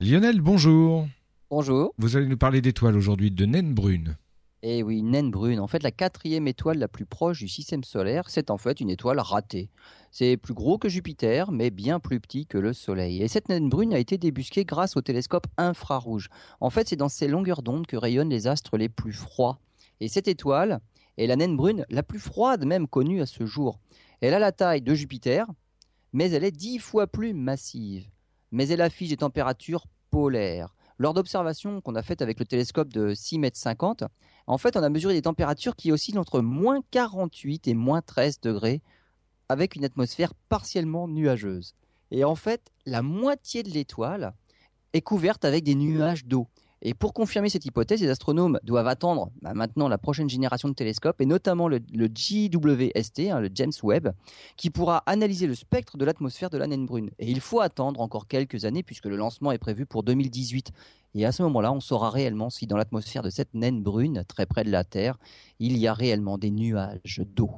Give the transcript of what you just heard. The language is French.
Lionel, bonjour. Bonjour. Vous allez nous parler d'étoiles aujourd'hui, de naines brunes. Eh oui, naine brune. En fait, la quatrième étoile la plus proche du système solaire, c'est en fait une étoile ratée. C'est plus gros que Jupiter, mais bien plus petit que le Soleil. Et cette naine brune a été débusquée grâce au télescope infrarouge. En fait, c'est dans ces longueurs d'onde que rayonnent les astres les plus froids. Et cette étoile est la naine brune la plus froide même connue à ce jour. Elle a la taille de Jupiter, mais elle est dix fois plus massive. Mais elle affiche des températures polaires. Lors d'observations qu'on a faites avec le télescope de 6 mètres 50, en fait, on a mesuré des températures qui oscillent entre moins 48 et moins 13 degrés, avec une atmosphère partiellement nuageuse. Et en fait, la moitié de l'étoile est couverte avec des nuages d'eau. Et pour confirmer cette hypothèse, les astronomes doivent attendre bah, maintenant la prochaine génération de télescopes, et notamment le, JWST, hein, le James Webb, qui pourra analyser le spectre de l'atmosphère de la naine brune. Et il faut attendre encore quelques années, puisque le lancement est prévu pour 2018. Et à ce moment-là, on saura réellement si dans l'atmosphère de cette naine brune, très près de la Terre, il y a réellement des nuages d'eau.